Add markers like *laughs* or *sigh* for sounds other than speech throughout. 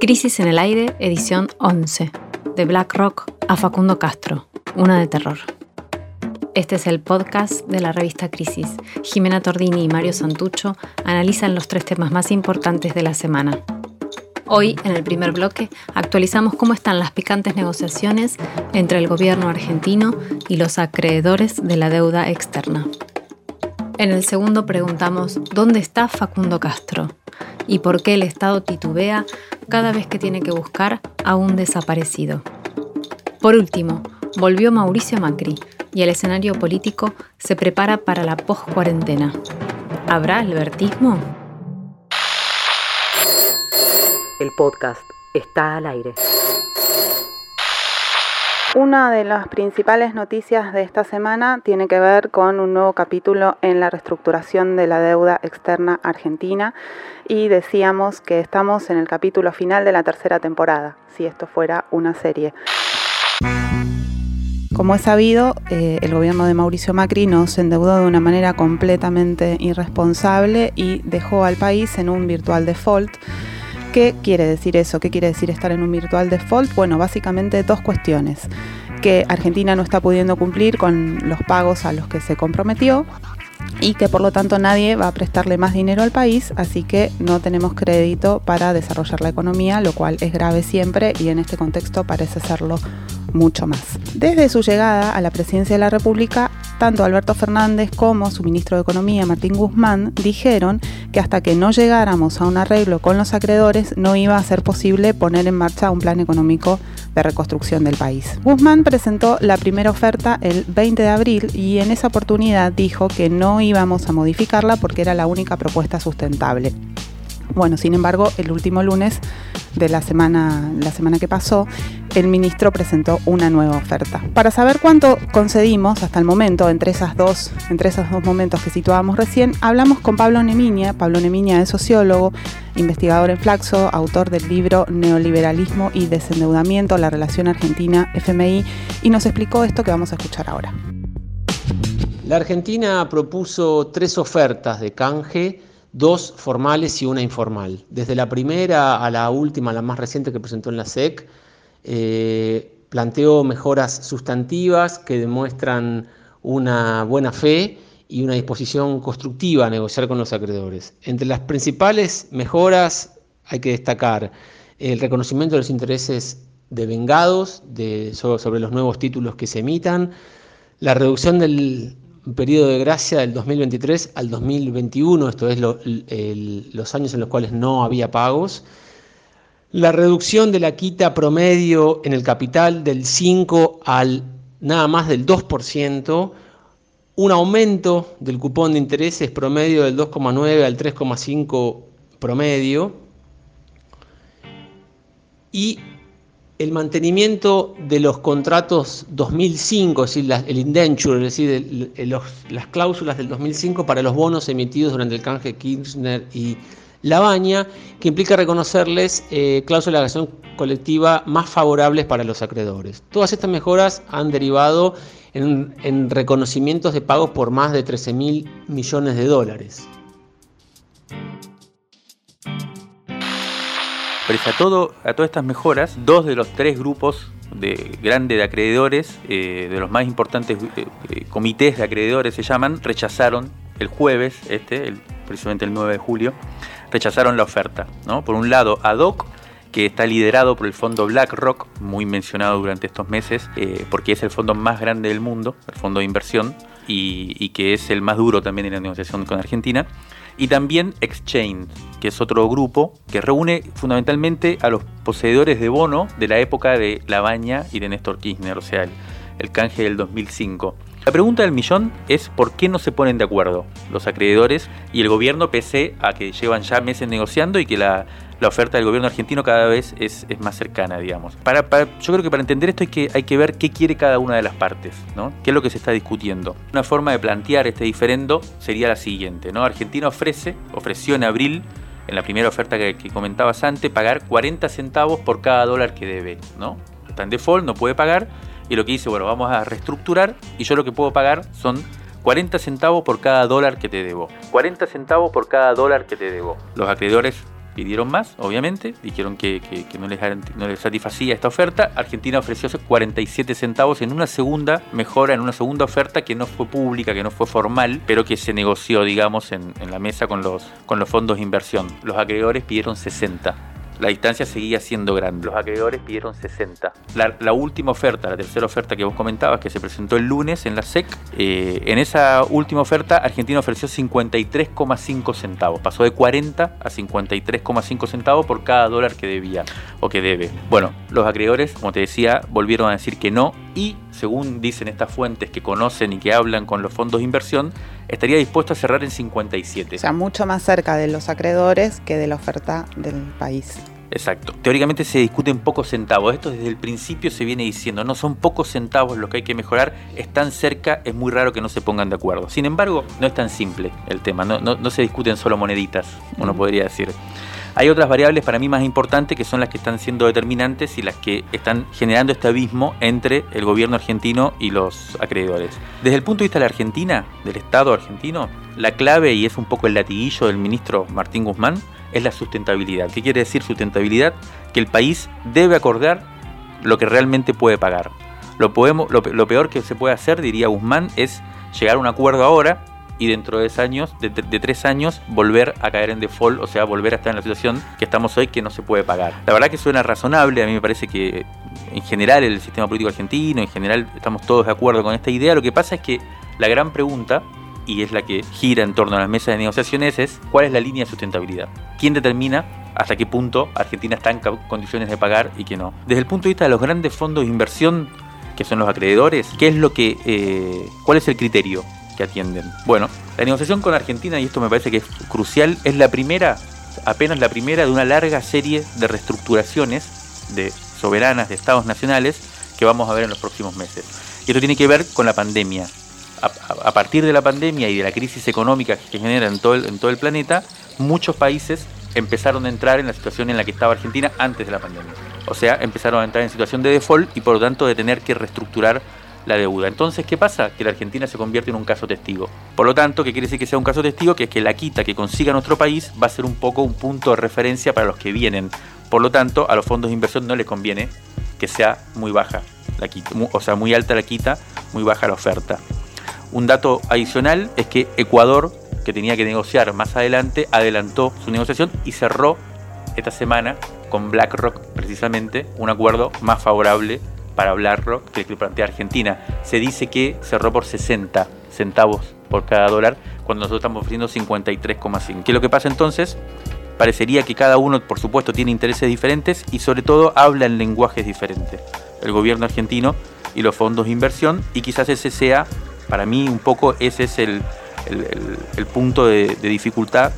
Crisis en el aire, edición 11. De Black Rock a Facundo Castro, una de terror. Este es el podcast de la revista Crisis. Jimena Tordini y Mario Santucho analizan los tres temas más importantes de la semana. Hoy, en el primer bloque, actualizamos cómo están las picantes negociaciones entre el gobierno argentino y los acreedores de la deuda externa. En el segundo preguntamos dónde está Facundo Castro y por qué el Estado titubea cada vez que tiene que buscar a un desaparecido. Por último, volvió Mauricio Macri y el escenario político se prepara para la post-cuarentena. ¿Habrá albertismo? El podcast está al aire. Una de las principales noticias de esta semana tiene que ver con un nuevo capítulo en la reestructuración de la deuda externa argentina y decíamos que estamos en el capítulo final de la tercera temporada, si esto fuera una serie. Como es sabido, eh, el gobierno de Mauricio Macri nos endeudó de una manera completamente irresponsable y dejó al país en un virtual default ¿Qué quiere decir eso? ¿Qué quiere decir estar en un virtual default? Bueno, básicamente dos cuestiones. Que Argentina no está pudiendo cumplir con los pagos a los que se comprometió y que por lo tanto nadie va a prestarle más dinero al país, así que no tenemos crédito para desarrollar la economía, lo cual es grave siempre y en este contexto parece serlo mucho más. Desde su llegada a la presidencia de la República, tanto Alberto Fernández como su ministro de Economía, Martín Guzmán, dijeron que hasta que no llegáramos a un arreglo con los acreedores no iba a ser posible poner en marcha un plan económico de reconstrucción del país. Guzmán presentó la primera oferta el 20 de abril y en esa oportunidad dijo que no íbamos a modificarla porque era la única propuesta sustentable. Bueno, sin embargo, el último lunes de la semana, la semana que pasó, el ministro presentó una nueva oferta. Para saber cuánto concedimos hasta el momento, entre, esas dos, entre esos dos momentos que situábamos recién, hablamos con Pablo Nemiña. Pablo Nemiña es sociólogo, investigador en Flaxo, autor del libro Neoliberalismo y Desendeudamiento, la relación Argentina-FMI, y nos explicó esto que vamos a escuchar ahora. La Argentina propuso tres ofertas de canje dos formales y una informal. Desde la primera a la última, la más reciente que presentó en la SEC, eh, planteó mejoras sustantivas que demuestran una buena fe y una disposición constructiva a negociar con los acreedores. Entre las principales mejoras hay que destacar el reconocimiento de los intereses devengados de, sobre los nuevos títulos que se emitan, la reducción del periodo de gracia del 2023 al 2021, esto es los años en los cuales no había pagos. La reducción de la quita promedio en el capital del 5 al nada más del 2%, un aumento del cupón de intereses promedio del 2,9 al 3,5 promedio y el mantenimiento de los contratos 2005, es decir, el indenture, es decir, las cláusulas del 2005 para los bonos emitidos durante el canje Kirchner y Labaña, que implica reconocerles eh, cláusulas de acción colectiva más favorables para los acreedores. Todas estas mejoras han derivado en, en reconocimientos de pagos por más de 13 mil millones de dólares. Pese a, todo, a todas estas mejoras, dos de los tres grupos de grande de acreedores, eh, de los más importantes eh, eh, comités de acreedores se llaman, rechazaron el jueves, este, precisamente el 9 de julio, rechazaron la oferta. ¿no? Por un lado, ADOC, que está liderado por el fondo BlackRock, muy mencionado durante estos meses, porque es el fondo más grande del mundo, el fondo de inversión, y, y que es el más duro también en la negociación con Argentina y también Exchange, que es otro grupo que reúne fundamentalmente a los poseedores de bono de la época de Labaña y de Néstor Kirchner, o sea, el, canje del 2005. La pregunta del millón es por qué no se ponen de acuerdo los acreedores y el gobierno pese a que llevan ya meses negociando y que la, la oferta del gobierno argentino cada vez es, más cercana, digamos. Para, yo creo que para entender esto hay que, hay que ver qué quiere cada una de las partes, ¿no? qué es lo que se está discutiendo. Una forma de plantear este diferendo sería la siguiente. ¿no? Argentina ofrece, ofreció en abril, en la primera oferta que, que comentabas antes, pagar 40 centavos por cada dólar que debe. ¿no? Está en default, no puede pagar, y lo que dice, bueno, vamos a reestructurar, y yo lo que puedo pagar son 40 centavos por cada dólar que te debo. 40 centavos por cada dólar que te debo. Los acreedores pidieron más, obviamente, dijeron que, no, les, satisfacía esta oferta. Argentina ofreció 47 centavos en una segunda mejora, en una segunda oferta que no fue pública, que no fue formal, pero que se negoció, digamos, en, la mesa con los fondos de inversión. Los acreedores pidieron 60 la distancia seguía siendo grande. Los acreedores pidieron 60. La, última oferta, la tercera oferta que vos comentabas, que se presentó el lunes en la SEC, eh, en esa última oferta Argentina ofreció 53,5 centavos. Pasó de 40 a 53,5 centavos por cada dólar que debía o que debe. Bueno, los acreedores, como te decía, volvieron a decir que no y, según dicen estas fuentes que conocen y que hablan con los fondos de inversión, estaría dispuesto a cerrar en 57. O sea, mucho más cerca de los acreedores que de la oferta del país. Exacto. Teóricamente se discuten pocos centavos. Esto desde el principio se viene diciendo, no son pocos centavos lo que hay que mejorar, están cerca, es muy raro que no se pongan de acuerdo. Sin embargo, no es tan simple el tema, no, no, se discuten solo moneditas, uno podría decir. Hay otras variables para mí más importantes que son las que están siendo determinantes y las que están generando este abismo entre el gobierno argentino y los acreedores. Desde el punto de vista de la Argentina, del Estado argentino, la clave, y es un poco el latiguillo del ministro Martín Guzmán, es la sustentabilidad. ¿Qué quiere decir sustentabilidad? Que el país debe acordar lo que realmente puede pagar. Lo, peor que se puede hacer, diría Guzmán, es llegar a un acuerdo ahora y dentro de, años, de, tres años volver a caer en default, o sea, volver a estar en la situación que estamos hoy que no se puede pagar. La verdad que suena razonable, a mí me parece que en general el sistema político argentino, en general estamos todos de acuerdo con esta idea, lo que pasa es que la gran pregunta y es la que gira en torno a las mesas de negociaciones, es cuál es la línea de sustentabilidad. ¿Quién determina hasta qué punto Argentina está en condiciones de pagar y qué no? Desde el punto de vista de los grandes fondos de inversión, que son los acreedores, ¿qué es lo que, eh, ¿cuál es el criterio que atienden? Bueno, la negociación con Argentina, y esto me parece que es crucial, es la primera, apenas la primera de una larga serie de reestructuraciones de soberanas de estados nacionales que vamos a ver en los próximos meses. Y esto tiene que ver con la pandemia a, partir de la pandemia y de la crisis económica que genera en todo, el, en todo el planeta, muchos países empezaron a entrar en la situación en la que estaba Argentina antes de la pandemia. O sea, empezaron a entrar en situación de default y por lo tanto de tener que reestructurar la deuda. Entonces, ¿qué pasa? Que la Argentina se convierte en un caso testigo. Por lo tanto, ¿qué quiere decir que sea un caso testigo? Que es que la quita que consiga nuestro país va a ser un poco un punto de referencia para los que vienen. Por lo tanto, a los fondos de inversión no les conviene que sea muy baja la quita, o sea, muy alta la quita, muy baja la oferta. Un dato adicional es que Ecuador, que tenía que negociar más adelante, adelantó su negociación y cerró esta semana con BlackRock precisamente un acuerdo más favorable para BlackRock que el que plantea Argentina. Se dice que cerró por 60 centavos por cada dólar cuando nosotros estamos ofreciendo 53,5. ¿Qué es lo que pasa entonces? Parecería que cada uno, por supuesto, tiene intereses diferentes y sobre todo habla en lenguajes diferentes. El gobierno argentino y los fondos de inversión y quizás ese sea para mí un poco ese es el, punto de, dificultad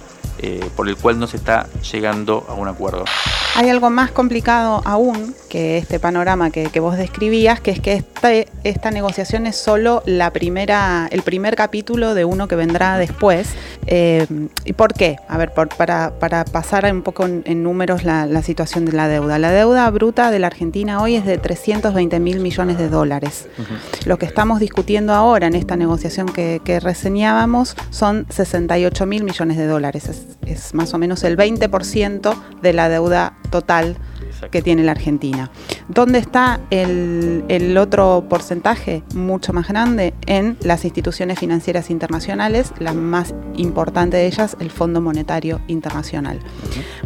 eh, por el cual no se está llegando a un acuerdo. Hay algo más complicado aún que este panorama que, vos describías, que es que esta, esta, negociación es solo la primera, el primer capítulo de uno que vendrá después. Eh, ¿Y por qué? A ver, para, pasar un poco en, números la, situación de la deuda. La deuda bruta de la Argentina hoy es de 320 mil millones de dólares. Lo que estamos discutiendo ahora en esta negociación que, reseñábamos son 68 mil millones de dólares. Es, más o menos el 20% de la deuda total que tiene la Argentina. ¿Dónde está el, otro porcentaje mucho más grande? En las instituciones financieras internacionales, la más importante de ellas, el Fondo Monetario Internacional.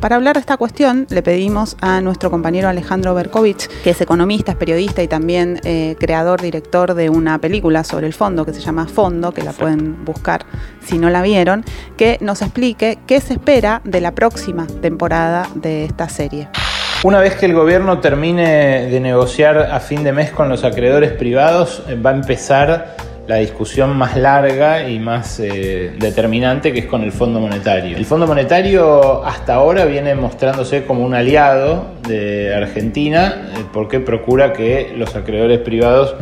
Para hablar de esta cuestión, le pedimos a nuestro compañero Alejandro Berkovich, que es economista, es periodista y también eh, creador, director de una película sobre el fondo que se llama Fondo, que la pueden buscar si no la vieron, que nos explique qué se espera de la próxima temporada de esta serie. Una vez que el gobierno termine de negociar a fin de mes con los acreedores privados, eh, va a empezar la discusión más larga y más eh, determinante que es con el Fondo Monetario. El Fondo Monetario hasta ahora viene mostrándose como un aliado de Argentina eh, porque procura que los acreedores privados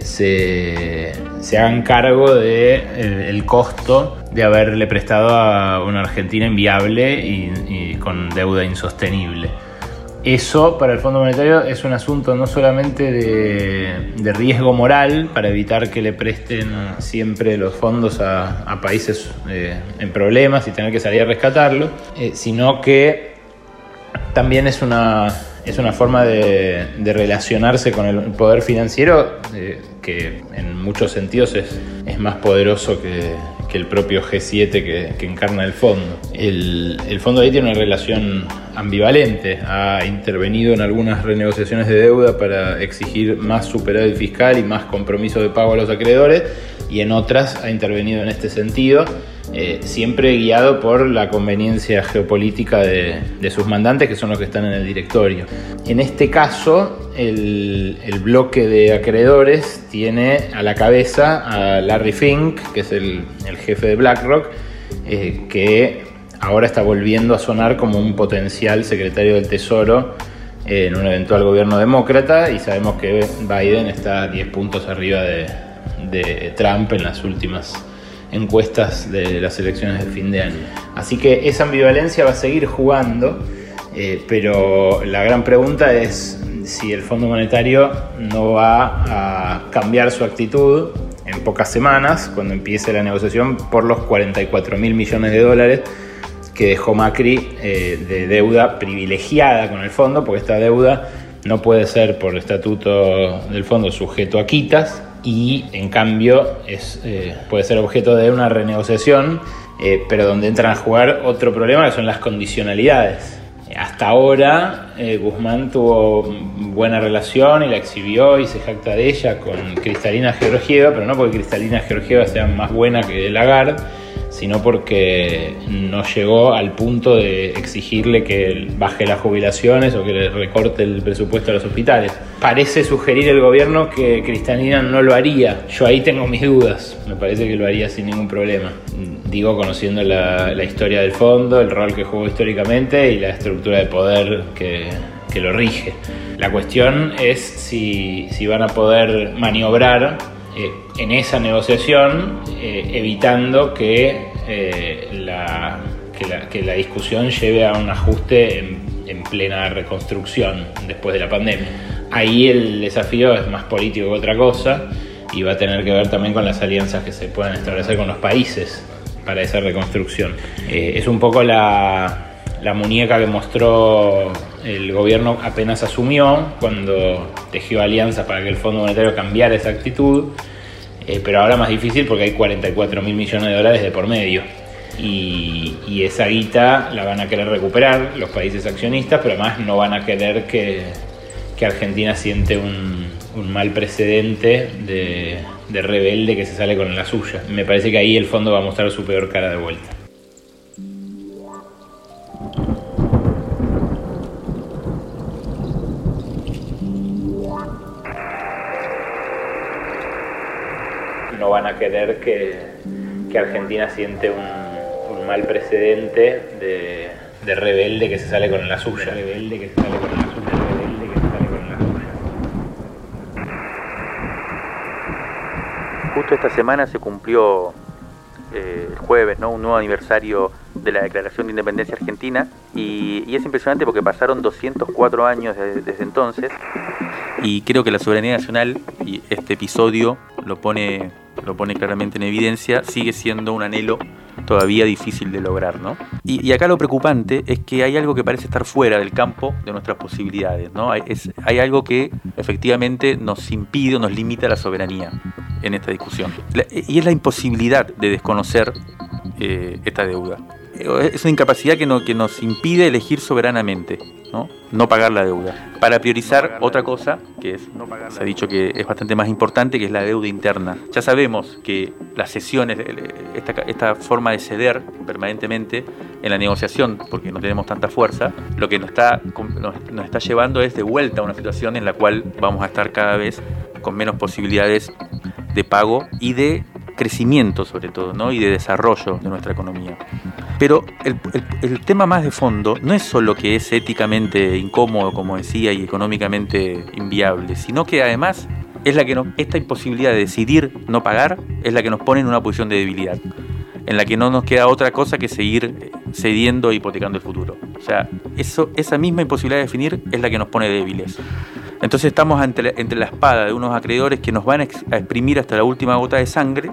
se, hagan cargo del costo de haberle prestado a una Argentina inviable y, con deuda insostenible. Eso para el Fondo Monetario es un asunto no solamente de, riesgo moral para evitar que le presten siempre los fondos a, países eh, en problemas y tener que salir a rescatarlo, eh, sino que también es una, es una forma de, relacionarse con el poder financiero eh, que en muchos sentidos es, más poderoso que, que el propio G7 que, encarna el fondo. El, el, fondo ahí tiene una relación ambivalente, ha intervenido en algunas renegociaciones de deuda para exigir más superávit fiscal y más compromiso de pago a los acreedores y en otras ha intervenido en este sentido, eh, siempre guiado por la conveniencia geopolítica de, sus mandantes, que son los que están en el directorio. En este caso, el, bloque de acreedores tiene a la cabeza a Larry Fink, que es el, jefe de BlackRock, eh, que ahora está volviendo a sonar como un potencial secretario del Tesoro en un eventual gobierno demócrata y sabemos que Biden está 10 puntos arriba de, de Trump en las últimas encuestas de las elecciones de fin de año. Así que esa ambivalencia va a seguir jugando, eh, pero la gran pregunta es si el Fondo Monetario no va a cambiar su actitud en pocas semanas, cuando empiece la negociación por los 44 mil millones de dólares que dejó Macri eh, de deuda privilegiada con el fondo, porque esta deuda no puede ser por estatuto del fondo sujeto a quitas, y en cambio es, eh, puede ser objeto de una renegociación, eh, pero donde entran a jugar otro problema que son las condicionalidades. Hasta ahora eh, Guzmán tuvo buena relación y la exhibió y se jacta de ella con Cristalina Georgieva, pero no porque Cristalina Georgieva sea más buena que Lagarde, sino porque no llegó al punto de exigirle que baje las jubilaciones o que le recorte el presupuesto a los hospitales. Parece sugerir el gobierno que Cristalina no lo haría. Yo ahí tengo mis dudas. Me parece que lo haría sin ningún problema. Digo, conociendo la, historia del fondo, el rol que jugó históricamente y la estructura de poder que, lo rige. La cuestión es si, si van a poder maniobrar eh, en esa negociación, eh, evitando que, eh, la, que, la, discusión lleve a un ajuste en, plena reconstrucción después de la pandemia. Ahí el desafío es más político que otra cosa y va a tener que ver también con las alianzas que se puedan establecer con los países para esa reconstrucción. es un poco la, la muñeca que mostró el gobierno apenas asumió cuando tejió alianzas para que el Fondo Monetario cambiara esa actitud, eh, pero ahora más difícil porque hay 44 mil millones de dólares de por medio. Y, esa guita la van a querer recuperar los países accionistas, pero además no van a querer que, Argentina siente un, mal precedente de, de rebelde que se sale con la suya. Me parece que ahí el fondo va a mostrar su peor cara de vuelta. Van a querer que, Argentina siente un, mal precedente de, rebelde que se sale con la suya. rebelde que se sale con la suya. Rebelde que se sale con la suya. Justo esta semana se cumplió eh, el jueves, ¿no? Un nuevo aniversario de la Declaración de Independencia Argentina y, es impresionante porque pasaron 204 años desde entonces y creo que la soberanía nacional y este episodio lo pone lo pone claramente en evidencia, sigue siendo un anhelo todavía difícil de lograr, ¿no? Y, acá lo preocupante es que hay algo que parece estar fuera del campo de nuestras posibilidades, ¿no? Hay, hay algo que efectivamente nos impide o nos limita la soberanía en esta discusión. y es la imposibilidad de desconocer eh, esta deuda. Es una incapacidad que, no, que nos impide elegir soberanamente, ¿no? no pagar la deuda, para priorizar otra cosa que es, se ha dicho que es bastante más importante, que es la deuda interna. Ya sabemos que las sesiones, esta, esta forma de ceder permanentemente en la negociación, porque no tenemos tanta fuerza, lo que nos está, nos está llevando es de vuelta a una situación en la cual vamos a estar cada vez con menos posibilidades de pago y de crecimiento sobre todo, ¿no? y de desarrollo de nuestra economía. Pero el, tema más de fondo no es solo que es éticamente incómodo, como decía, y económicamente inviable, sino que además es la que esta imposibilidad de decidir no pagar es la que nos pone en una posición de debilidad, en la que no nos queda otra cosa que seguir cediendo e hipotecando el futuro. O sea, eso, esa misma imposibilidad de definir es la que nos pone débiles. Entonces estamos entre, entre la espada de unos acreedores que nos van a exprimir hasta la última gota de sangre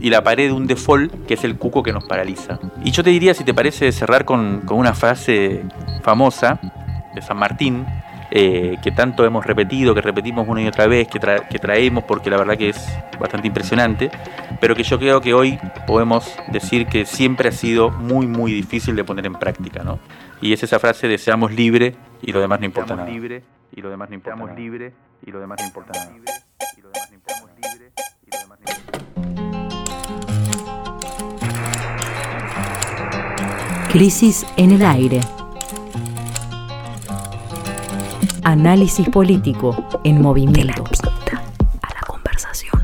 y la pared de un default que es el cuco que nos paraliza. Y yo te diría, si te parece, cerrar con, con una frase famosa de San Martín, eh, que tanto hemos repetido, que repetimos una y otra vez, que, traemos porque la verdad que es bastante impresionante, pero que yo creo que hoy podemos decir que siempre ha sido muy, muy difícil de poner en práctica. ¿no? Y es esa frase de seamos libre y lo demás no importa nada. Libre, y lo demás no importa nada. libre y lo demás no importa nada. Crisis en el aire. Análisis político en movimiento. a la conversación.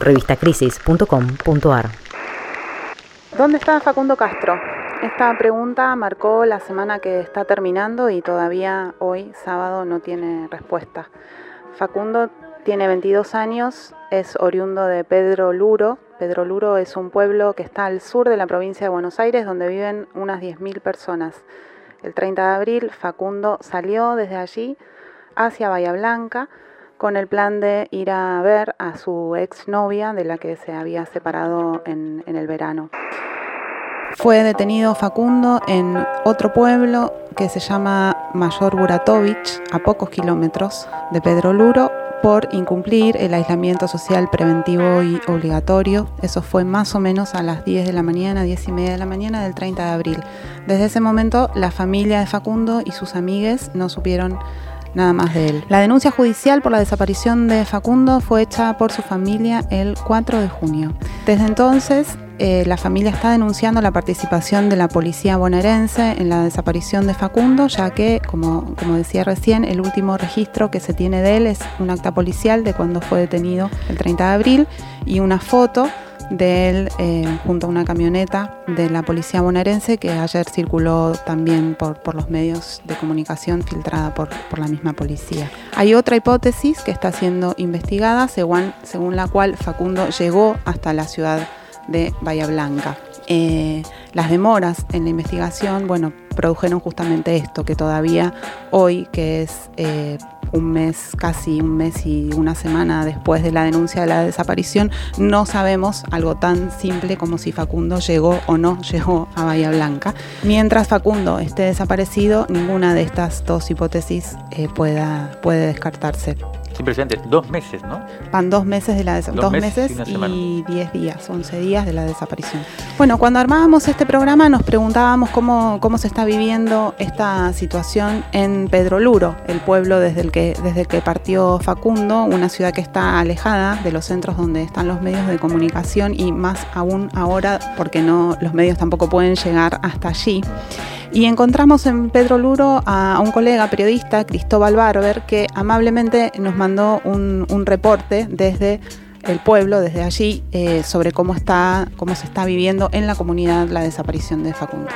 Revistacrisis.com.ar ¿Dónde está Facundo Castro? Esta pregunta marcó la semana que está terminando y todavía hoy, sábado, no tiene respuesta. Facundo tiene 22 años, es oriundo de Pedro Luro. Pedro Luro es un pueblo que está al sur de la provincia de Buenos Aires, donde viven unas 10.000 personas. El 30 de abril, Facundo salió desde allí hacia Bahía Blanca con el plan de ir a ver a su exnovia de la que se había separado en, el verano. Fue detenido Facundo en otro pueblo que se llama Mayor Buratovich, a pocos kilómetros de Pedro Luro, por incumplir el aislamiento social preventivo y obligatorio. Eso fue más o menos a las 10 de la mañana, 10 y media de la mañana del 30 de abril. Desde ese momento, la familia de Facundo y sus amigues no supieron nada más de él. La denuncia judicial por la desaparición de Facundo fue hecha por su familia el 4 de junio. Desde entonces, eh, la familia está denunciando la participación de la policía bonaerense en la desaparición de Facundo, ya que, como, como decía recién, el último registro que se tiene de él es un acta policial de cuando fue detenido el 30 de abril y una foto de él eh, junto a una camioneta de la policía bonaerense que ayer circuló también por, por los medios de comunicación filtrada por, por, la misma policía. Hay otra hipótesis que está siendo investigada según, según la cual Facundo llegó hasta la ciudad de Bahía Blanca. Eh, las demoras en la investigación, bueno, produjeron justamente esto, que todavía hoy, que es eh, un mes, casi un mes y una semana después de la denuncia de la desaparición, no sabemos algo tan simple como si Facundo llegó o no llegó a Bahía Blanca. Mientras Facundo esté desaparecido, ninguna de estas dos hipótesis eh, pueda, puede descartarse. Impresionante, dos meses, ¿no? Van dos meses de la desaparición. Dos, meses, y, diez días, once días de la desaparición. Bueno, cuando armábamos este programa nos preguntábamos cómo, cómo se está viviendo esta situación en Pedro Luro, el pueblo desde el, que, desde el que partió Facundo, una ciudad que está alejada de los centros donde están los medios de comunicación y más aún ahora porque no, los medios tampoco pueden llegar hasta allí. Y encontramos en Pedro Luro a un colega periodista, Cristóbal Barber, que amablemente nos mandó un, reporte desde el pueblo, desde allí, eh, sobre cómo, está, cómo se está viviendo en la comunidad la desaparición de Facundo.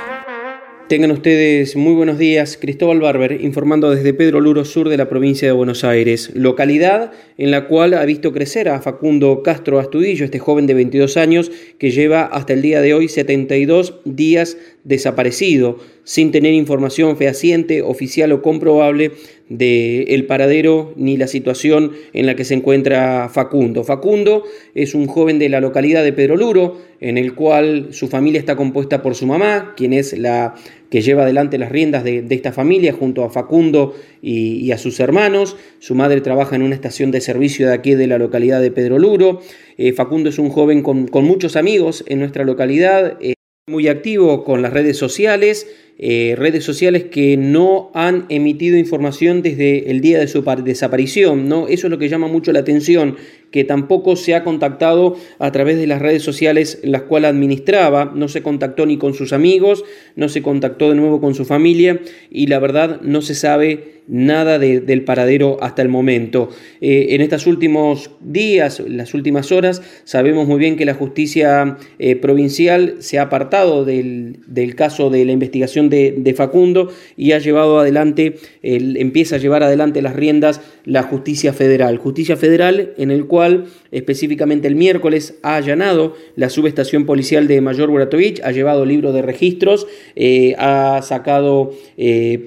Tengan ustedes muy buenos días. Cristóbal Barber informando desde Pedro Luro Sur de la provincia de Buenos Aires, localidad en la cual ha visto crecer a Facundo Castro Astudillo, este joven de 22 años que lleva hasta el día de hoy 72 días desaparecido, sin tener información fehaciente, oficial o comprobable del el paradero ni la situación en la que se encuentra Facundo. Facundo es un joven de la localidad de Pedro Luro, en el cual su familia está compuesta por su mamá, quien es la que lleva adelante las riendas de, esta familia junto a Facundo y, a sus hermanos. Su madre trabaja en una estación de servicio de aquí de la localidad de Pedro Luro. Eh, Facundo es un joven con, muchos amigos en nuestra localidad. Muy activo con las redes sociales, eh, redes sociales que no han emitido información desde el día de su desaparición, ¿no? Eso es lo que llama mucho la atención, que tampoco se ha contactado a través de las redes sociales las cuales administraba, no se contactó ni con sus amigos, no se contactó de nuevo con su familia y la verdad no se sabe nada del paradero hasta el momento. Eh, en estos últimos días, las últimas horas, sabemos muy bien que la justicia eh, provincial se ha apartado del, del caso de la investigación de, Facundo y ha llevado adelante, empieza a llevar adelante las riendas la justicia federal. Justicia federal en el cual específicamente el miércoles ha allanado la subestación policial de Mayor Buratovich, ha llevado libro de registros, eh, ha sacado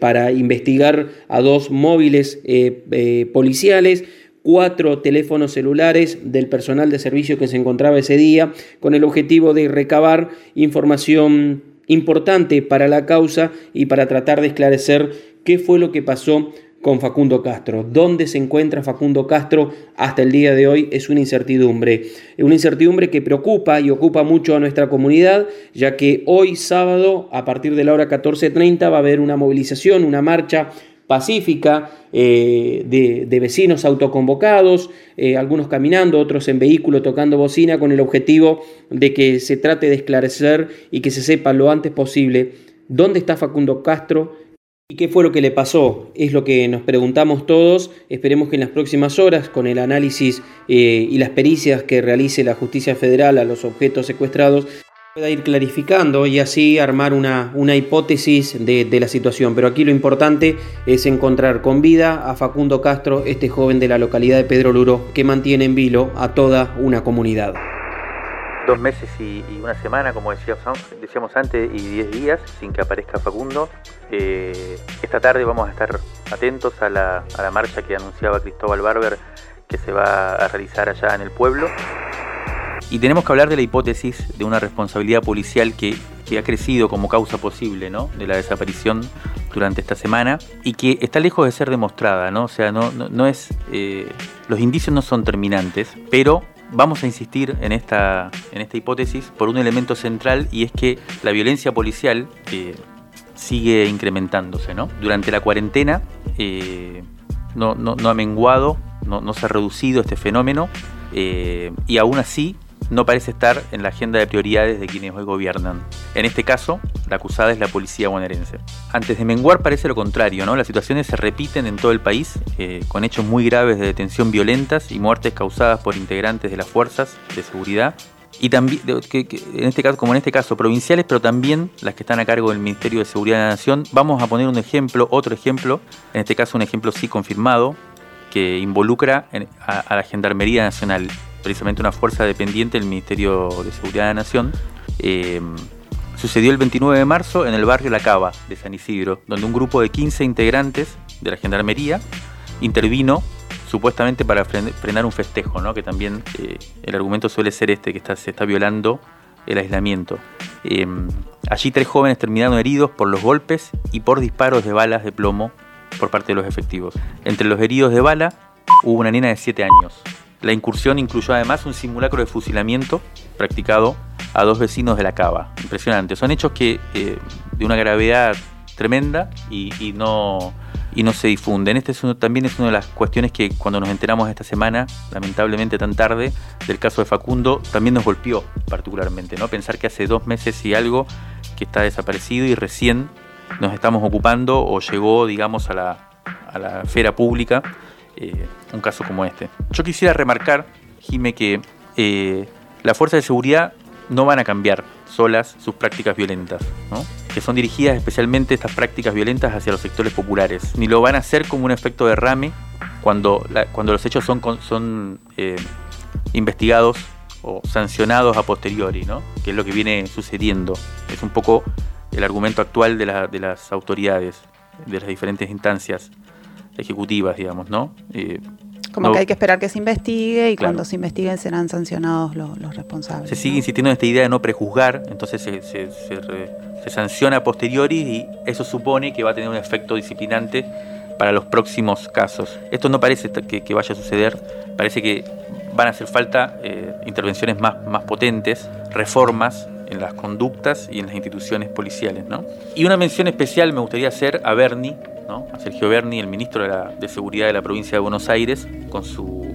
para investigar a dos móviles eh, policiales, cuatro teléfonos celulares del personal de servicio que se encontraba ese día, con el objetivo de recabar información importante para la causa y para tratar de esclarecer qué fue lo que pasó con Facundo Castro. ¿Dónde se encuentra Facundo Castro hasta el día de hoy? Es una incertidumbre. Una incertidumbre que preocupa y ocupa mucho a nuestra comunidad, ya que hoy sábado, a partir de la hora 14.30, va a haber una movilización, una marcha pacífica eh, de, vecinos autoconvocados, eh, algunos caminando, otros en vehículo tocando bocina, con el objetivo de que se trate de esclarecer y que se sepa lo antes posible dónde está Facundo Castro y qué fue lo que le pasó. Es lo que nos preguntamos todos. Esperemos que en las próximas horas, con el análisis eh, y las pericias que realice la justicia federal a los objetos secuestrados, pueda ir clarificando y así armar una, una hipótesis de, la situación. Pero aquí lo importante es encontrar con vida a Facundo Castro, este joven de la localidad de Pedro Luro, que mantiene en vilo a toda una comunidad. Dos meses y, una semana, como decíamos, decíamos, antes, y diez días sin que aparezca Facundo. Eh, esta tarde vamos a estar atentos a la, a la marcha que anunciaba Cristóbal Barber que se va a realizar allá en el pueblo. Y tenemos que hablar de la hipótesis de una responsabilidad policial que, ha crecido como causa posible ¿no? de la desaparición durante esta semana y que está lejos de ser demostrada, ¿no? O sea, no, no, es. Eh, los indicios no son terminantes, pero vamos a insistir en esta, en esta hipótesis por un elemento central y es que la violencia policial eh, sigue incrementándose, ¿no? Durante la cuarentena eh, no, ha menguado, no, se ha reducido este fenómeno y aún así no parece estar en la agenda de prioridades de quienes hoy gobiernan. En este caso, la acusada es la policía bonaerense. Antes de menguar parece lo contrario, ¿no? Las situaciones se repiten en todo el país, eh, con hechos muy graves de detención violentas y muertes causadas por integrantes de las fuerzas de seguridad. Y también, en este caso, como en este caso, provinciales, pero también las que están a cargo del Ministerio de Seguridad de la Nación. Vamos a poner un ejemplo, otro ejemplo, en este caso un ejemplo sí confirmado, que involucra a la Gendarmería Nacional precisamente una fuerza dependiente del Ministerio de Seguridad de la Nación. Eh, sucedió el 29 de marzo en el barrio La Cava de San Isidro, donde un grupo de 15 integrantes de la Gendarmería intervino supuestamente para frenar un festejo, que también eh, el argumento suele ser este, que se está violando el aislamiento. Eh, allí tres jóvenes terminaron heridos por los golpes y por disparos de balas de plomo por parte de los efectivos. Entre los heridos de bala hubo una nena de 7 años. La incursión incluyó además un simulacro de fusilamiento practicado a dos vecinos de la cava. Impresionante. Son hechos que eh, de una gravedad tremenda y, no, se difunden. Este también es una de las cuestiones que cuando nos enteramos esta semana, lamentablemente tan tarde, del caso de Facundo, también nos golpeó particularmente. ¿no? Pensar que hace dos meses y algo que está desaparecido y recién nos estamos ocupando o llegó, digamos, a la, a la esfera pública eh, un caso como este. Yo quisiera remarcar, Jime, que eh, las fuerzas de seguridad no van a cambiar solas sus prácticas violentas, que son dirigidas especialmente estas prácticas violentas hacia los sectores populares, ni lo van a hacer como un efecto derrame cuando, cuando los hechos son, eh, investigados o sancionados a posteriori, ¿no? que es lo que viene sucediendo. Es un poco el argumento actual de las autoridades, de las diferentes instancias ejecutivas, digamos, ¿no? Eh, como que hay que esperar que se investigue y cuando se investiguen serán sancionados los, responsables. Se sigue insistiendo en esta idea de no prejuzgar, entonces se, se, sanciona a posteriori y eso supone que va a tener un efecto disciplinante para los próximos casos. Esto no parece que, vaya a suceder, parece que van a hacer falta eh, intervenciones más, más potentes, reformas en las conductas y en las instituciones policiales. ¿no? Y una mención especial me gustaría hacer a Bernie, a Sergio Berni, el ministro de, Seguridad de la provincia de Buenos Aires, con su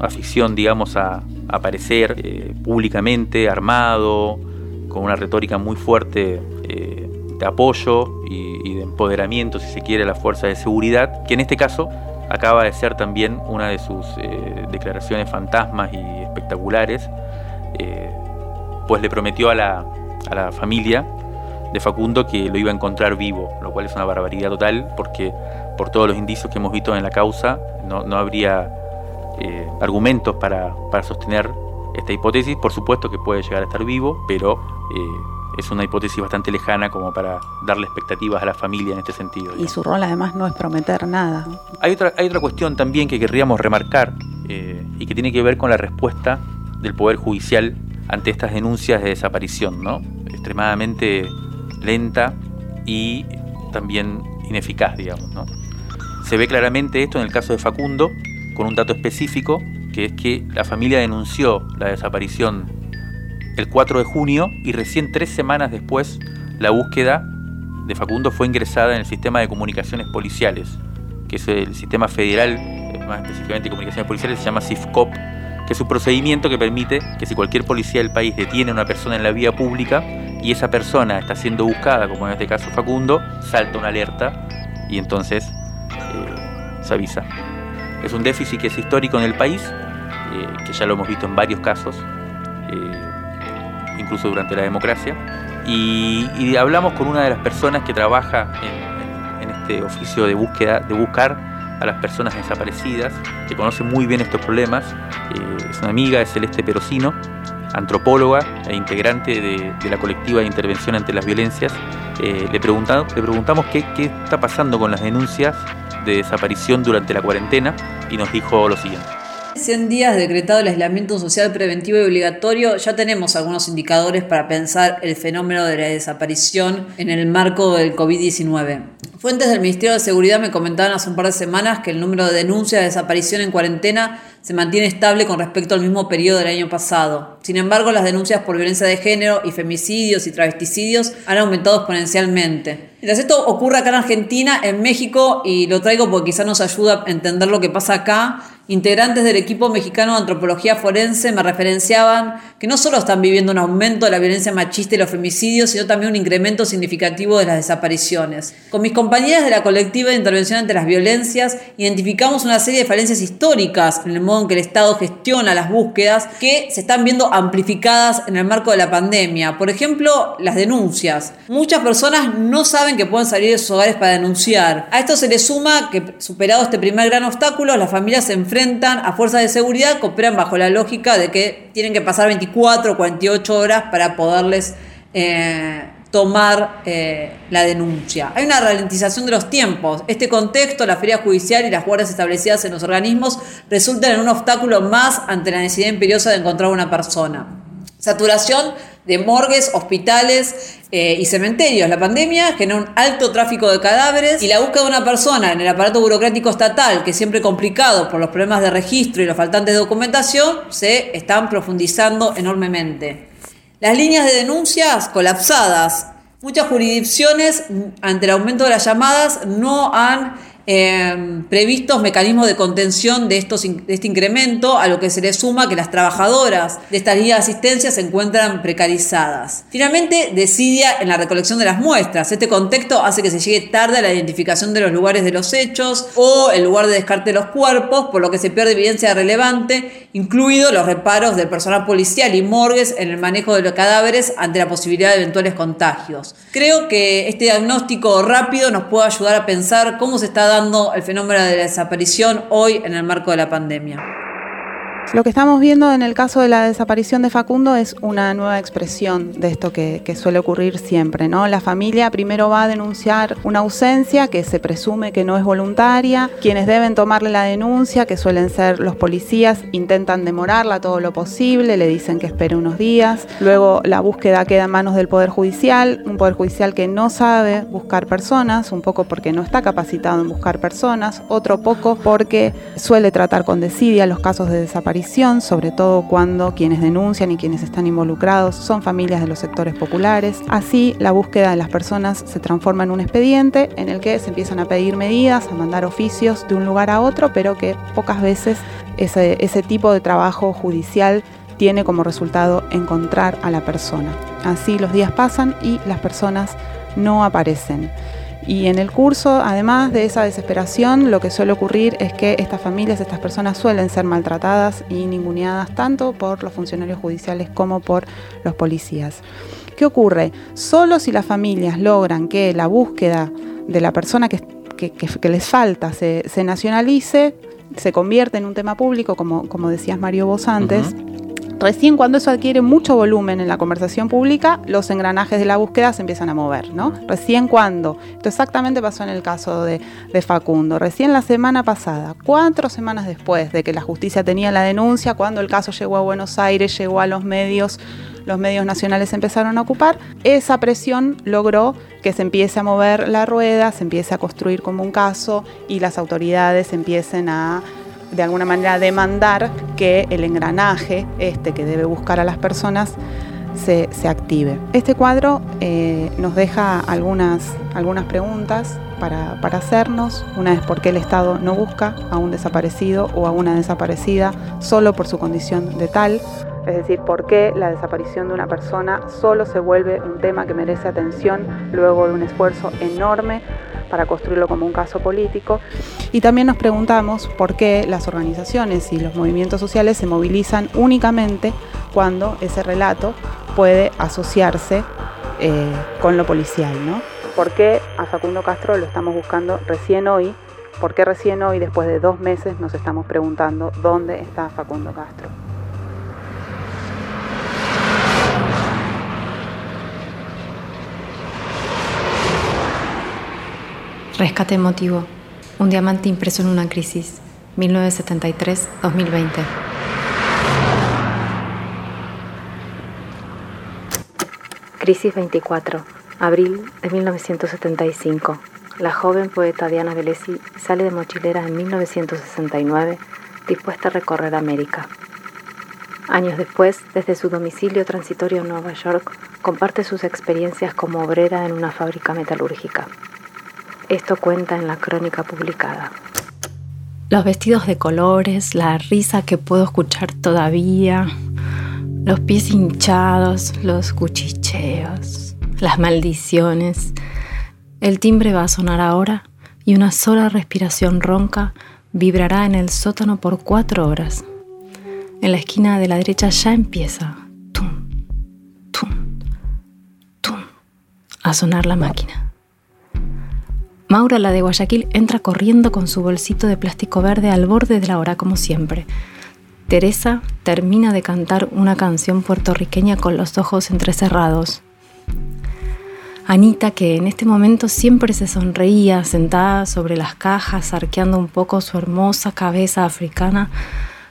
afición, digamos, a, aparecer eh, públicamente, armado, con una retórica muy fuerte eh, de apoyo y, de empoderamiento, si se quiere, a la fuerza de seguridad, que en este caso acaba de ser también una de sus eh, declaraciones fantasmas y espectaculares, pues le prometió a la, a la familia de Facundo que lo iba a encontrar vivo, lo cual es una barbaridad total porque por todos los indicios que hemos visto en la causa no, no habría eh, argumentos para, para, sostener esta hipótesis. Por supuesto que puede llegar a estar vivo, pero eh, es una hipótesis bastante lejana como para darle expectativas a la familia en este sentido. Y su rol además no es prometer nada. Hay otra, hay otra cuestión también que querríamos remarcar eh, y que tiene que ver con la respuesta del Poder Judicial ante estas denuncias de desaparición, ¿no? extremadamente lenta y también ineficaz, digamos. ¿no? Se ve claramente esto en el caso de Facundo, con un dato específico, que es que la familia denunció la desaparición el 4 de junio y recién tres semanas después la búsqueda de Facundo fue ingresada en el sistema de comunicaciones policiales, que es el sistema federal, más específicamente de comunicaciones policiales, se llama CIFCOP, que es un procedimiento que permite que si cualquier policía del país detiene a una persona en la vía pública y esa persona está siendo buscada, como en este caso Facundo, salta una alerta y entonces eh, se avisa. Es un déficit que es histórico en el país, eh, que ya lo hemos visto en varios casos, eh, incluso durante la democracia. Y, hablamos con una de las personas que trabaja en, en, en, este oficio de búsqueda, de buscar a las personas desaparecidas, que conoce muy bien estos problemas. Eh, es una amiga de Celeste Perosino, antropóloga e integrante de, la colectiva de intervención ante las violencias. Eh, le, pregunta, le preguntamos qué, qué está pasando con las denuncias de desaparición durante la cuarentena y nos dijo lo siguiente. 100 días decretado el aislamiento social preventivo y obligatorio, ya tenemos algunos indicadores para pensar el fenómeno de la desaparición en el marco del COVID-19. Fuentes del Ministerio de Seguridad me comentaban hace un par de semanas que el número de denuncias de desaparición en cuarentena se mantiene estable con respecto al mismo periodo del año pasado. Sin embargo, las denuncias por violencia de género y femicidios y travesticidios han aumentado exponencialmente. Mientras esto ocurre acá en Argentina, en México, y lo traigo porque quizás nos ayuda a entender lo que pasa acá, integrantes del equipo mexicano de antropología forense me referenciaban que no solo están viviendo un aumento de la violencia machista y los femicidios, sino también un incremento significativo de las desapariciones. Con mis compañeras de la colectiva de intervención ante las violencias, identificamos una serie de falencias históricas en el modo en que el Estado gestiona las búsquedas que se están viendo amplificadas en el marco de la pandemia. Por ejemplo, las denuncias. Muchas personas no saben que pueden salir de sus hogares para denunciar. A esto se le suma que, superado este primer gran obstáculo, las familias se enfrentan a fuerzas de seguridad que operan bajo la lógica de que tienen que pasar 24 o 48 horas para poderles eh, tomar eh, la denuncia. Hay una ralentización de los tiempos. Este contexto, la feria judicial y las guardias establecidas en los organismos resultan en un obstáculo más ante la necesidad imperiosa de encontrar una persona. Saturación de morgues, hospitales eh, y cementerios. La pandemia generó un alto tráfico de cadáveres y la búsqueda de una persona en el aparato burocrático estatal, que siempre complicado por los problemas de registro y los faltantes de documentación, se están profundizando enormemente. Las líneas de denuncias colapsadas. Muchas jurisdicciones, ante el aumento de las llamadas, no han eh, previstos mecanismos de contención de, estos, este incremento, a lo que se le suma que las trabajadoras de estas líneas de asistencia se encuentran precarizadas. Finalmente, desidia en la recolección de las muestras. Este contexto hace que se llegue tarde a la identificación de los lugares de los hechos o el lugar de descarte de los cuerpos, por lo que se pierde evidencia relevante, incluido los reparos del personal policial y morgues en el manejo de los cadáveres ante la posibilidad de eventuales contagios. Creo que este diagnóstico rápido nos puede ayudar a pensar cómo se está dando el fenómeno de la desaparición hoy en el marco de la pandemia. Lo que estamos viendo en el caso de la desaparición de Facundo es una nueva expresión de esto que, suele ocurrir siempre, ¿no? La familia primero va a denunciar una ausencia que se presume que no es voluntaria, quienes deben tomarle la denuncia, que suelen ser los policías, intentan demorarla todo lo posible, le dicen que espere unos días, luego la búsqueda queda en manos del Poder Judicial, un Poder Judicial que no sabe buscar personas, un poco porque no está capacitado en buscar personas, otro poco porque suele tratar con desidia los casos de desaparición sobre todo cuando quienes denuncian y quienes están involucrados son familias de los sectores populares. Así, la búsqueda de las personas se transforma en un expediente en el que se empiezan a pedir medidas, a mandar oficios de un lugar a otro, pero que pocas veces ese, tipo de trabajo judicial tiene como resultado encontrar a la persona. Así los días pasan y las personas no aparecen. Y en el curso, además de esa desesperación, lo que suele ocurrir es que estas familias, estas personas suelen ser maltratadas y ninguneadas tanto por los funcionarios judiciales como por los policías. ¿Qué ocurre? Solo si las familias logran que la búsqueda de la persona que, les falta se, nacionalice, se convierte en un tema público, como, decías Mario vos antes, Recién cuando eso adquiere mucho volumen en la conversación pública, los engranajes de la búsqueda se empiezan a mover, ¿no? Recién cuando, esto exactamente pasó en el caso de, Facundo, recién la semana pasada, cuatro semanas después de que la justicia tenía la denuncia, cuando el caso llegó a Buenos Aires, llegó a los medios, los medios nacionales empezaron a ocupar, esa presión logró que se empiece a mover la rueda, se empiece a construir como un caso y las autoridades empiecen a de alguna manera demandar que el engranaje este que debe buscar a las personas se, active. Este cuadro eh, nos deja algunas, algunas preguntas para, para, hacernos. Una es por qué el Estado no busca a un desaparecido o a una desaparecida solo por su condición de tal. Es decir, por qué la desaparición de una persona solo se vuelve un tema que merece atención luego de un esfuerzo enorme para construirlo como un caso político. Y también nos preguntamos por qué las organizaciones y los movimientos sociales se movilizan únicamente cuando ese relato puede asociarse eh, con lo policial. ¿no? ¿Por qué a Facundo Castro lo estamos buscando recién hoy? ¿Por qué recién hoy, después de dos meses, nos estamos preguntando dónde está Facundo Castro? Rescate emotivo. Un diamante impreso en una crisis. 1973-2020. Crisis 24. Abril de 1975. La joven poeta Diana Velesi sale de mochilera en 1969, dispuesta a recorrer América. Años después, desde su domicilio transitorio en Nueva York, comparte sus experiencias como obrera en una fábrica metalúrgica. Esto cuenta en la crónica publicada. Los vestidos de colores, la risa que puedo escuchar todavía, los pies hinchados, los cuchicheos, las maldiciones. El timbre va a sonar ahora y una sola respiración ronca vibrará en el sótano por cuatro horas. En la esquina de la derecha ya empieza tum, tum, tum, a sonar la máquina. Maura, la de Guayaquil, entra corriendo con su bolsito de plástico verde al borde de la hora, como siempre. Teresa termina de cantar una canción puertorriqueña con los ojos entrecerrados. Anita, que en este momento siempre se sonreía, sentada sobre las cajas, arqueando un poco su hermosa cabeza africana,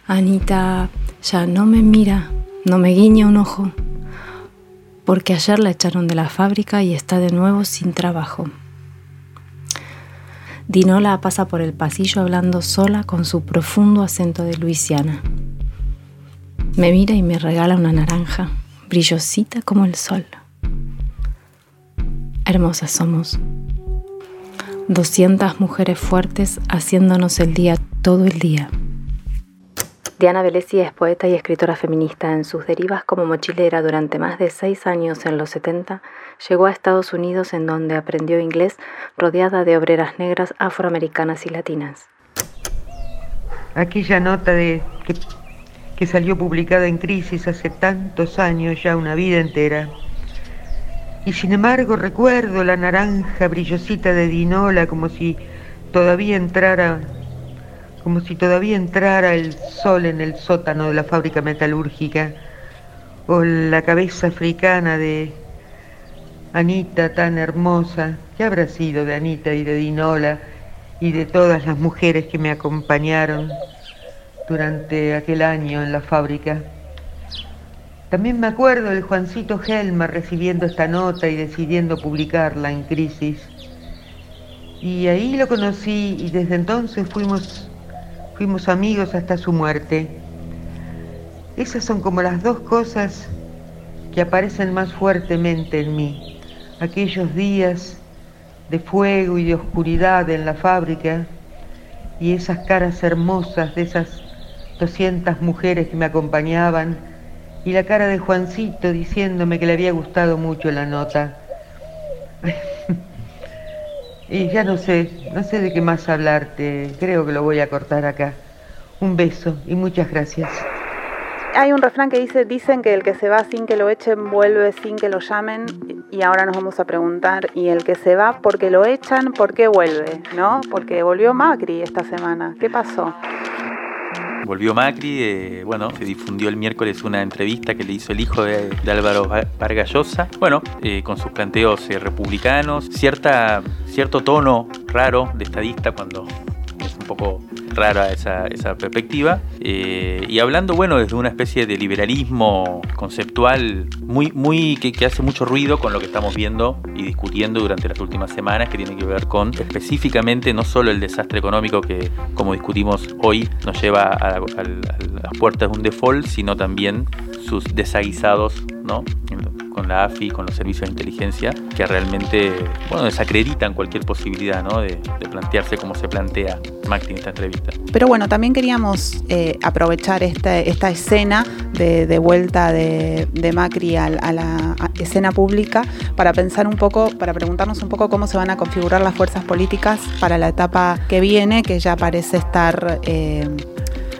Anita ya no me mira, no me guiña un ojo, porque ayer la echaron de la fábrica y está de nuevo sin trabajo. Dinola pasa por el pasillo hablando sola con su profundo acento de Luisiana. Me mira y me regala una naranja, brillosita como el sol. Hermosas somos. 200 mujeres fuertes haciéndonos el día todo el día. Diana Velesi es poeta y escritora feminista. En sus derivas como mochilera durante más de seis años en los 70, llegó a Estados Unidos en donde aprendió inglés rodeada de obreras negras afroamericanas y latinas. Aquella nota de que, que salió publicada en Crisis hace tantos años, ya una vida entera. Y sin embargo recuerdo la naranja brillosita de Dinola como si todavía entrara como si todavía entrara el sol en el sótano de la fábrica metalúrgica, o la cabeza africana de Anita tan hermosa, ¿qué habrá sido de Anita y de Dinola y de todas las mujeres que me acompañaron durante aquel año en la fábrica? También me acuerdo de Juancito Helma recibiendo esta nota y decidiendo publicarla en Crisis. Y ahí lo conocí y desde entonces fuimos Fuimos amigos hasta su muerte. Esas son como las dos cosas que aparecen más fuertemente en mí. Aquellos días de fuego y de oscuridad en la fábrica y esas caras hermosas de esas 200 mujeres que me acompañaban y la cara de Juancito diciéndome que le había gustado mucho la nota. Y ya no sé, no sé de qué más hablarte. Creo que lo voy a cortar acá. Un beso y muchas gracias. Hay un refrán que dice, dicen que el que se va sin que lo echen vuelve sin que lo llamen y ahora nos vamos a preguntar, ¿y el que se va porque lo echan, por qué vuelve? ¿No? Porque volvió Macri esta semana. ¿Qué pasó? Volvió Macri, eh, bueno, se difundió el miércoles una entrevista que le hizo el hijo de, Álvaro Vargas Llosa, bueno, eh, con sus planteos eh, republicanos, cierta, cierto tono raro de estadista cuando un poco rara esa, esa perspectiva. Eh, y hablando, bueno, desde una especie de liberalismo conceptual muy, muy que, hace mucho ruido con lo que estamos viendo y discutiendo durante las últimas semanas, que tiene que ver con específicamente no solo el desastre económico que, como discutimos hoy, nos lleva a las puertas de un default, sino también sus desaguisados, ¿no? Con la AFI, con los servicios de inteligencia, que realmente bueno, desacreditan cualquier posibilidad ¿no? de, plantearse como se plantea Macri en esta entrevista. Pero bueno, también queríamos eh, aprovechar esta, escena de, vuelta de, Macri a, a la escena pública para pensar un poco, para preguntarnos un poco cómo se van a configurar las fuerzas políticas para la etapa que viene, que ya parece estar... Eh,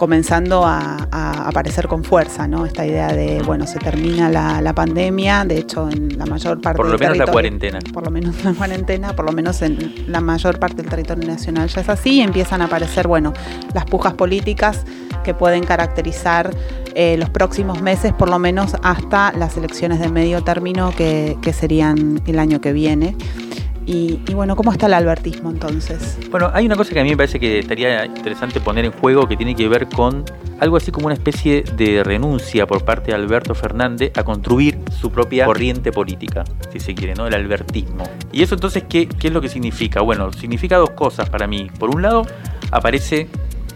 comenzando a, a, aparecer con fuerza, ¿no? Esta idea de, bueno, se termina la, la pandemia, de hecho en la mayor parte por lo del menos la cuarentena. Por lo menos *laughs* la cuarentena, por lo menos en la mayor parte del territorio nacional ya es así, y empiezan a aparecer, bueno, las pujas políticas que pueden caracterizar eh, los próximos meses, por lo menos hasta las elecciones de medio término que, que serían el año que viene. Y, bueno, ¿cómo está el albertismo entonces? Bueno, hay una cosa que a mí me parece que estaría interesante poner en juego que tiene que ver con algo así como una especie de renuncia por parte de Alberto Fernández a construir su propia corriente política, si se quiere, ¿no? El albertismo. ¿Y eso entonces qué, qué es lo que significa? Bueno, significa dos cosas para mí. Por un lado, aparece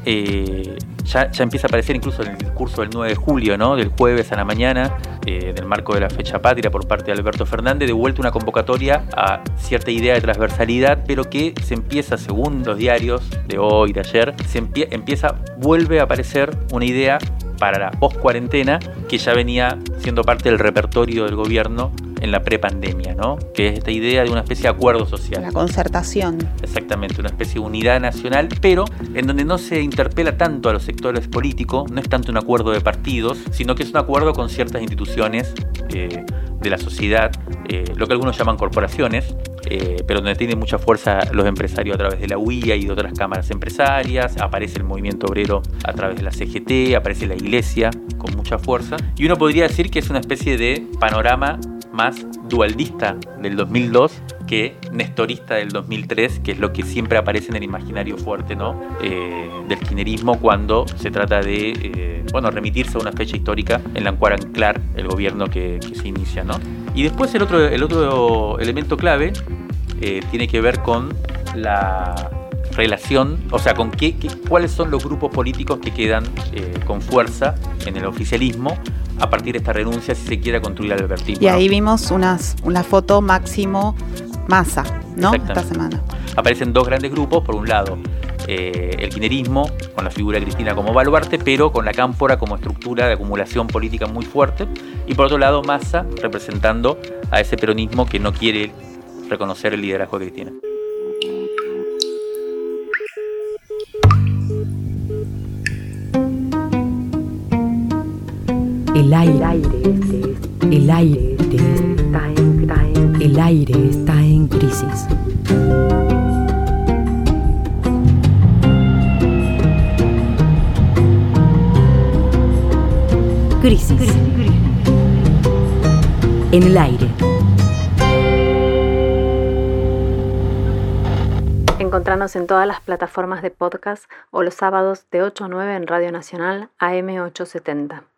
eh, ya, empieza a aparecer incluso en el discurso del 9 de julio, ¿no? del jueves a la mañana, eh, del marco de la fecha patria por parte de Alberto Fernández, de vuelta una convocatoria a cierta idea de transversalidad, pero que se empieza, según los diarios de hoy, de ayer, se empie empieza, vuelve a aparecer una idea para la post-cuarentena que ya venía siendo parte del repertorio del gobierno en la prepandemia, ¿no? Que es esta idea de una especie de acuerdo social. La concertación. Exactamente, una especie de unidad nacional, pero en donde no se interpela tanto a los sectores políticos, no es tanto un acuerdo de partidos, sino que es un acuerdo con ciertas instituciones eh, de la sociedad, eh, lo que algunos llaman corporaciones, eh, pero donde tienen mucha fuerza los empresarios a través de la UIA y de otras cámaras empresarias, aparece el movimiento obrero a través de la CGT, aparece la iglesia con mucha fuerza, y uno podría decir que es una especie de panorama más dualdista del 2002 que nestorista del 2003, que es lo que siempre aparece en el imaginario fuerte ¿no? Eh, del kirchnerismo cuando se trata de eh, bueno, remitirse a una fecha histórica en la cual anclar el gobierno que, que se inicia. ¿no? Y después el otro, el otro elemento clave eh, tiene que ver con la relación, o sea, con qué, qué, cuáles son los grupos políticos que quedan eh, con fuerza en el oficialismo a partir de esta renuncia, si se quiere construir el albertismo. Y ahí vimos unas, una foto máximo masa, ¿no? Esta semana. Aparecen dos grandes grupos, por un lado eh, el kirchnerismo, con la figura de Cristina como baluarte, pero con la cámpora como estructura de acumulación política muy fuerte, y por otro lado Massa representando a ese peronismo que no quiere reconocer el liderazgo de Cristina. El aire, el aire, está en, el aire está en crisis. Crisis. En el aire. Encontrarnos en todas las plataformas de podcast o los sábados de 8 a 9 en Radio Nacional AM870.